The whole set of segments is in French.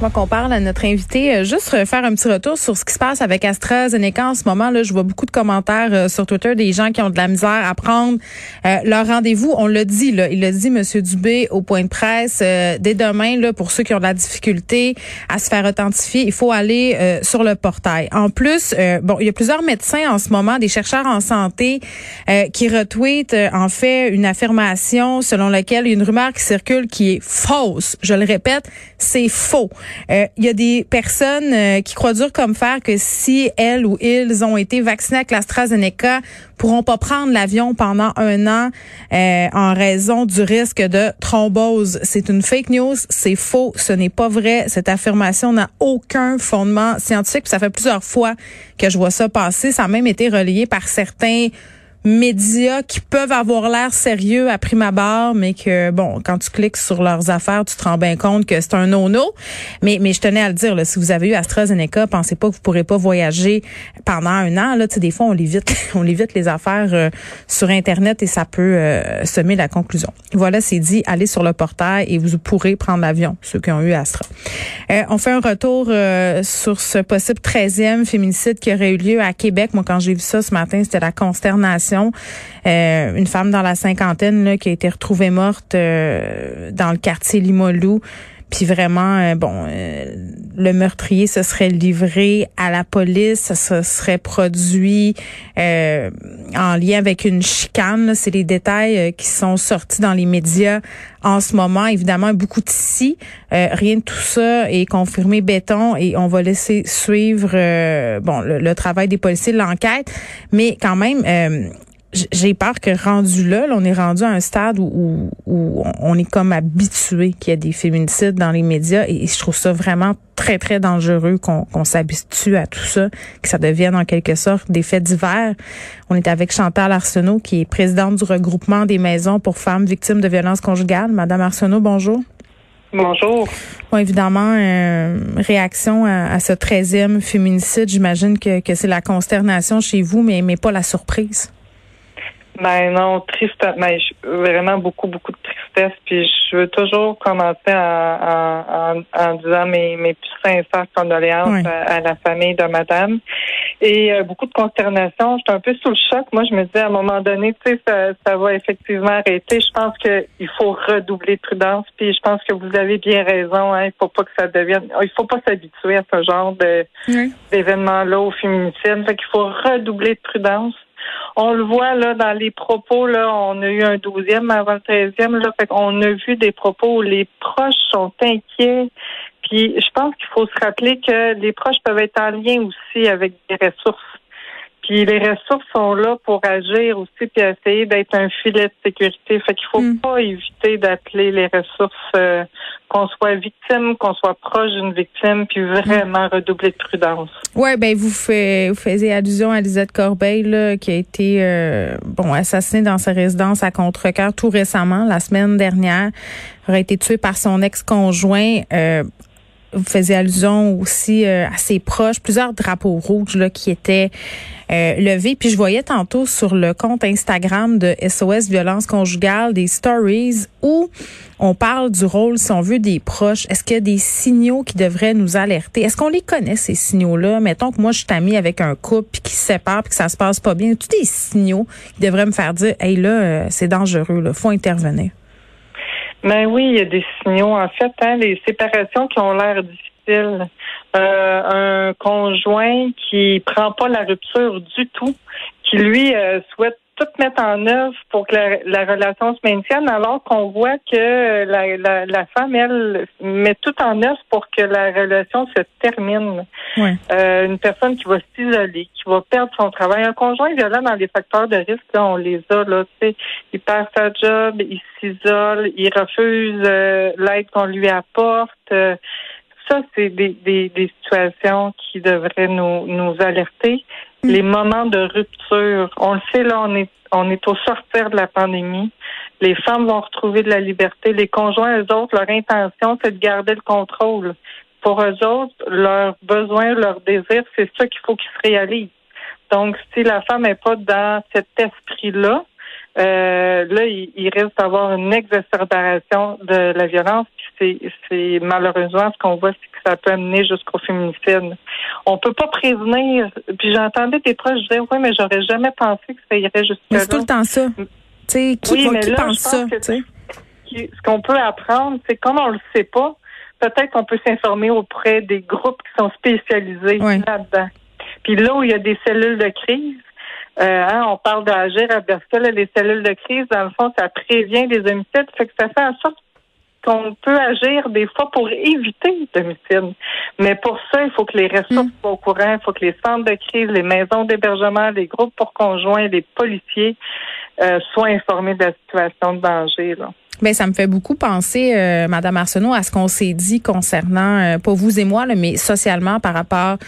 Moi qu'on parle à notre invité, euh, juste faire un petit retour sur ce qui se passe avec AstraZeneca en ce moment. Là, je vois beaucoup de commentaires euh, sur Twitter des gens qui ont de la misère à prendre euh, leur rendez-vous. On l'a dit, là, il l'a dit, Monsieur Dubé, au point de presse. dès demain, là, pour ceux qui ont de la difficulté à se faire authentifier, il faut aller sur le portail. En plus, bon, il y a plusieurs médecins en ce moment, des chercheurs en santé, qui retweetent en fait une affirmation selon laquelle une rumeur qui circule qui est fausse. Je le répète, c'est faux. Euh, il y a des personnes euh, qui croient dur comme fer que si elles ou ils ont été vaccinés avec l'AstraZeneca, pourront pas prendre l'avion pendant un an euh, en raison du risque de thrombose. C'est une fake news, c'est faux, ce n'est pas vrai. Cette affirmation n'a aucun fondement scientifique. ça fait plusieurs fois que je vois ça passer. Ça a même été relayé par certains médias qui peuvent avoir l'air sérieux à prime abord, mais que, bon, quand tu cliques sur leurs affaires, tu te rends bien compte que c'est un no-no. Mais, mais je tenais à le dire, là, si vous avez eu AstraZeneca, pensez pas que vous pourrez pas voyager pendant un an. Là, des fois, on l'évite, on évite les affaires euh, sur Internet et ça peut euh, semer la conclusion. Voilà, c'est dit, allez sur le portail et vous pourrez prendre l'avion, ceux qui ont eu Astra. Euh, on fait un retour sur ce possible 13e féminicide qui aurait eu lieu à Québec. Moi, quand j'ai vu ça ce matin, c'était la consternation euh, une femme dans la cinquantaine là, qui a été retrouvée morte euh, dans le quartier Limolou. Puis vraiment, euh, bon, le meurtrier se serait livré à la police, ça se serait produit en lien avec une chicane. C'est les détails qui sont sortis dans les médias en ce moment. Évidemment, beaucoup de si. rien de tout ça est confirmé béton et on va laisser suivre bon le, travail des policiers, l'enquête. Mais quand même j'ai peur que rendu là, on est rendu à un stade où, où, on est comme habitué qu'il y a des féminicides dans les médias et je trouve ça vraiment très, très dangereux qu'on s'habitue à tout ça, que ça devienne en quelque sorte des faits divers. On est avec Chantal Arsenault, qui est présidente du regroupement des maisons pour femmes victimes de violences conjugales. Madame Arsenault, bonjour. Bonjour. Bon, évidemment, euh, réaction à, ce 13e féminicide, j'imagine que, que c'est la consternation chez vous, mais, mais pas la surprise. Ben non, triste, mais vraiment beaucoup, beaucoup de tristesse. Puis je veux toujours commencer en, en, disant mes, mes plus sincères condoléances à, la famille de madame. Et euh, beaucoup de consternation. J'étais un peu sous le choc. Moi, je me disais à un moment donné, tu sais, ça, ça va effectivement arrêter. Je pense qu'il faut redoubler de prudence. Puis je pense que vous avez bien raison. Hein. Il faut pas que ça devienne. Il faut pas s'habituer à ce genre de d'événements-là au féminicide. Fait qu'il faut redoubler de prudence. On le voit là dans les propos, là, on a eu un douzième avant le treizième, là, fait qu'on a vu des propos où les proches sont inquiets. Puis je pense qu'il faut se rappeler que les proches peuvent être en lien aussi avec des ressources. Puis les ressources sont là pour agir aussi puis essayer d'être un filet de sécurité. Fait qu'il faut mm. pas éviter d'appeler les ressources euh, qu'on soit victime, qu'on soit proche d'une victime, puis vraiment redoubler de prudence. Ouais, ben vous, fait, vous faisiez allusion à Lisette Corbeil là, qui a été euh, bon assassinée dans sa résidence à Contrecoeur tout récemment, la semaine dernière, aurait été tuée par son ex-conjoint. Euh, vous faisiez allusion aussi euh, à ses proches, plusieurs drapeaux rouges là, qui étaient euh, levés. Puis je voyais tantôt sur le compte Instagram de SOS Violence Conjugale des stories où on parle du rôle, si on veut, des proches. Est-ce qu'il y a des signaux qui devraient nous alerter? Est-ce qu'on les connaît, ces signaux-là? Mettons que moi, je suis amie avec un couple qui se sépare puis que ça se passe pas bien. Tous des signaux qui devraient me faire dire, hey là, euh, c'est dangereux, là, faut intervenir? Ben oui, il y a des signaux. En fait, hein, les séparations qui ont l'air difficiles. Euh, un conjoint qui prend pas la rupture du tout, qui lui euh, souhaite tout mettre en œuvre pour que la, relation se maintienne, alors qu'on voit que la, la, femme, elle, met tout en œuvre pour que la relation se termine. Euh, une personne qui va s'isoler, qui va perdre son travail. Un conjoint violent dans les facteurs de risque, là, on les a, là, tu sais, il perd sa job, il s'isole, il refuse euh, l'aide qu'on lui apporte. Euh, ça, c'est des, des, des, situations qui devraient nous, nous alerter. Mm. Les moments de rupture, on le sait, là, on est, on est au sortir de la pandémie. Les femmes vont retrouver de la liberté. Les conjoints, eux autres, leur intention, c'est de garder le contrôle. Pour eux autres, leurs besoins, leurs désirs, c'est ça qu'il faut qu'ils se réalisent. Donc, si la femme n'est pas dans cet esprit-là, euh, là, il, risque d'avoir une exacerbation de la violence. C'est malheureusement ce qu'on voit, c'est que ça peut amener jusqu'au féminicide. On peut pas prévenir. Puis j'entendais des proches dire, oui, mais j'aurais jamais pensé que ça irait jusqu'à là. C'est tout le temps ça. sais, qui, oui, mais qui pense ça? ce qu'on peut apprendre, c'est comme on le sait pas, peut-être qu'on peut, s'informer auprès des groupes qui sont spécialisés là-dedans. Puis là où il y a des cellules de crise, hein, on parle d'agir à Berkel, les cellules de crise, dans le fond, ça prévient les homicides, fait que ça fait en sorte qu'on peut agir des fois pour éviter l'homicide. Mais pour ça, il faut que les ressources mm. soient au courant, il faut que les centres de crise, les maisons d'hébergement, les groupes pour conjoints, les policiers euh, soient informés de la situation de danger. Là. Ben ça me fait beaucoup penser, euh, Madame Arsenault, à ce qu'on s'est dit concernant, euh, pas vous et moi, là, mais socialement par rapport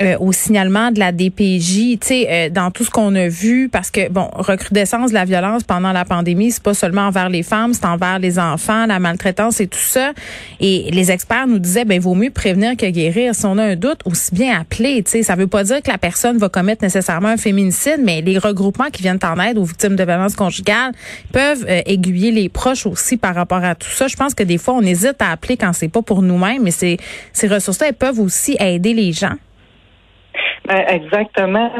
euh, au signalement de la DPJ, tu sais, euh, dans tout ce qu'on a vu, parce que bon, recrudescence de la violence pendant la pandémie, c'est pas seulement envers les femmes, c'est envers les enfants, la maltraitance et tout ça. Et les experts nous disaient, ben vaut mieux prévenir que guérir. Si on a un doute, aussi bien appeler. Tu sais, ça veut pas dire que la personne va commettre nécessairement un féminicide, mais les regroupements qui viennent en aide aux victimes de violence conjugale peuvent euh, aiguiller les proches aussi par rapport à tout ça. Je pense que des fois, on hésite à appeler quand c'est pas pour nous-mêmes, mais ces ces ressources-là, elles peuvent aussi aider les gens. Ben, exactement.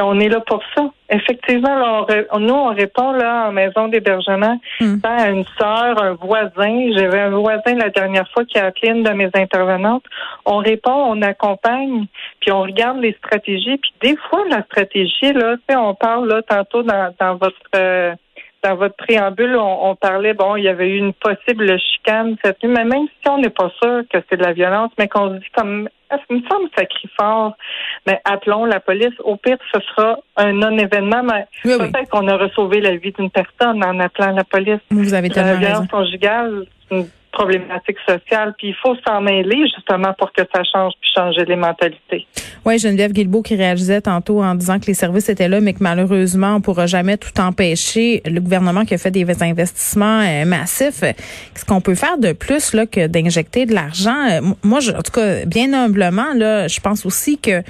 on est là pour ça. Effectivement, nous, on répond là en maison d'hébergement hmm. à une sœur, un voisin. J'avais un voisin la dernière fois qui a appelé une de mes intervenantes. On répond, on accompagne, puis on regarde les stratégies. Puis des fois, la stratégie, là, on parle là tantôt dans, dans votre euh, dans votre préambule, on, parlait, bon, il y avait eu une possible chicane cette nuit, mais même si on n'est pas sûr que c'est de la violence, mais qu'on se dit comme, ah, ça me semble ça crie fort, mais appelons la police. Au pire, ce sera un non-événement, mais peut-être qu'on aurait sauvé la vie d'une personne en appelant la police. Vous avez tellement La violence conjugale, problématique sociale. Puis il faut s'en mêler justement pour que ça change puis changer les mentalités. Oui, Geneviève Guilbeault qui réalisait tantôt en disant que les services étaient là, mais que malheureusement, on pourra jamais tout empêcher. Le gouvernement qui a fait des investissements euh, massifs. Qu'est-ce qu'on peut faire de plus là que d'injecter de l'argent? Euh, moi, je, en tout cas, bien humblement, là, je pense aussi que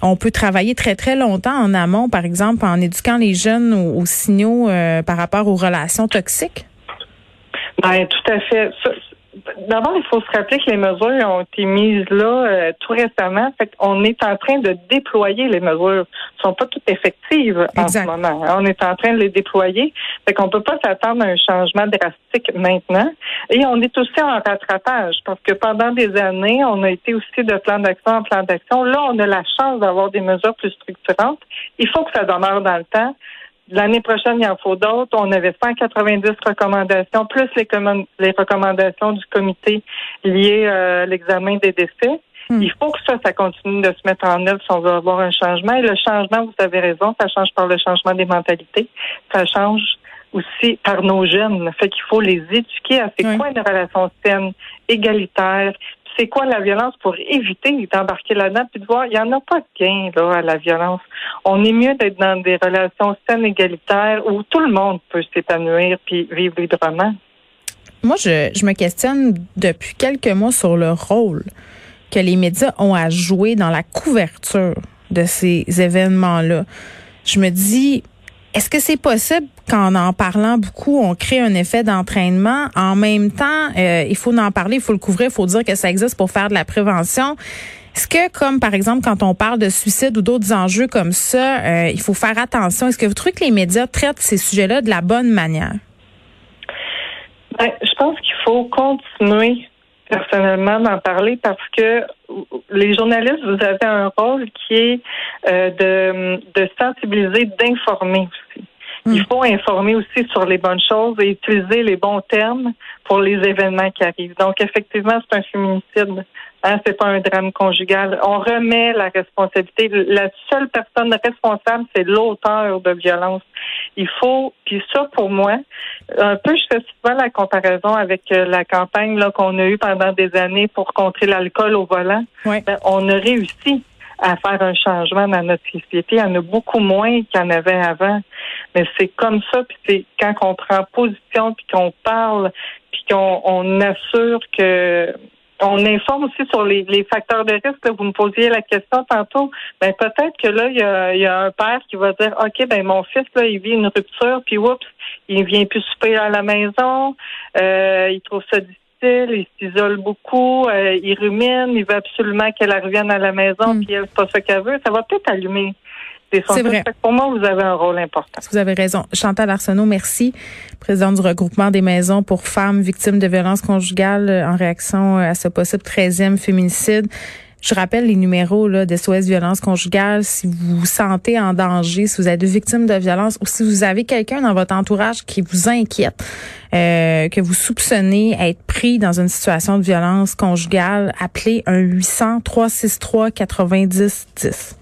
on peut travailler très, très longtemps en amont, par exemple, en éduquant les jeunes aux, signaux euh, par rapport aux relations toxiques. Ben, tout à fait. D'abord, il faut se rappeler que les mesures ont été mises là euh, tout récemment. Fait qu'on est en train de déployer les mesures. Elles sont pas toutes effectives en ce moment. On est en train de les déployer. Fait qu'on peut pas s'attendre à un changement drastique maintenant. Et on est aussi en rattrapage parce que pendant des années, on a été aussi de plan d'action en plan d'action. Là, on a la chance d'avoir des mesures plus structurantes. Il faut que ça demeure dans le temps. L'année prochaine, il en faut d'autres. On avait 190 recommandations, plus les, les recommandations du comité liées euh, à l'examen des décès. Hmm. Il faut que ça, ça continue de se mettre en œuvre si on veut avoir un changement. Et le changement, vous avez raison, ça change par le changement des mentalités. Ça change aussi par nos jeunes. Fait qu'il faut les éduquer à c'est quoi une relation saine, égalitaire, c'est quoi la violence pour éviter d'embarquer là-dedans puis de voir, il n'y en a pas de gain là, à la violence. On est mieux d'être dans des relations saines, égalitaires, où tout le monde peut s'épanouir puis vivre librement. Moi, je, je me questionne depuis quelques mois sur le rôle que les médias ont à jouer dans la couverture de ces événements-là. Je me dis, est-ce que c'est possible qu'en en parlant beaucoup, on crée un effet d'entraînement? En même temps, euh, il faut en parler, il faut le couvrir, il faut dire que ça existe pour faire de la prévention. Est-ce que, comme par exemple, quand on parle de suicide ou d'autres enjeux comme ça, euh, il faut faire attention? Est-ce que vous trouvez que les médias traitent ces sujets-là de la bonne manière? Ben, je pense qu'il faut continuer personnellement d'en parler parce que les journalistes, vous avez un rôle qui est euh, de, de sensibiliser, d'informer aussi. Hmm. Il faut informer aussi sur les bonnes choses et utiliser les bons termes pour les événements qui arrivent. Donc, effectivement, c'est un féminicide. Hein, c'est pas un drame conjugal. On remet la responsabilité. La seule personne responsable, c'est l'auteur de violence. Il faut, puis ça pour moi, un peu, je fais souvent la comparaison avec euh, la campagne là qu'on a eue pendant des années pour contrer l'alcool au volant. Ben, on a réussi à faire un changement dans notre société. Il y en a beaucoup moins qu'il y en avait avant. Mais c'est comme ça, puis c'est quand on prend position, puis qu'on parle, puis qu'on on assure que on informe aussi sur les, facteurs de risque. Vous me posiez la question tantôt. Ben peut-être que là, il y a, un père qui va dire OK, ben mon fils, là, il vit une rupture, puis oups, il vient plus souper à la maison, euh, il trouve ça difficile, il s'isole beaucoup, euh, il rumine, il veut absolument qu'elle revienne à la maison, hmm. puis elle, c'est pas ce qu'elle veut. Ça va peut-être allumer c'est vrai. Pour moi, vous avez un rôle important. Vous avez raison. Chantal Arsenault, merci, présidente du regroupement des maisons pour femmes victimes de violences conjugales en réaction à ce possible 13e féminicide. Je rappelle les numéros là, d'SOS Violence Conjugale. Si vous vous sentez en danger, si vous êtes victime de violence ou si vous avez quelqu'un dans votre entourage qui vous inquiète, euh, que vous soupçonnez être pris dans une situation de violence conjugale, appelez un 800 363 90 10.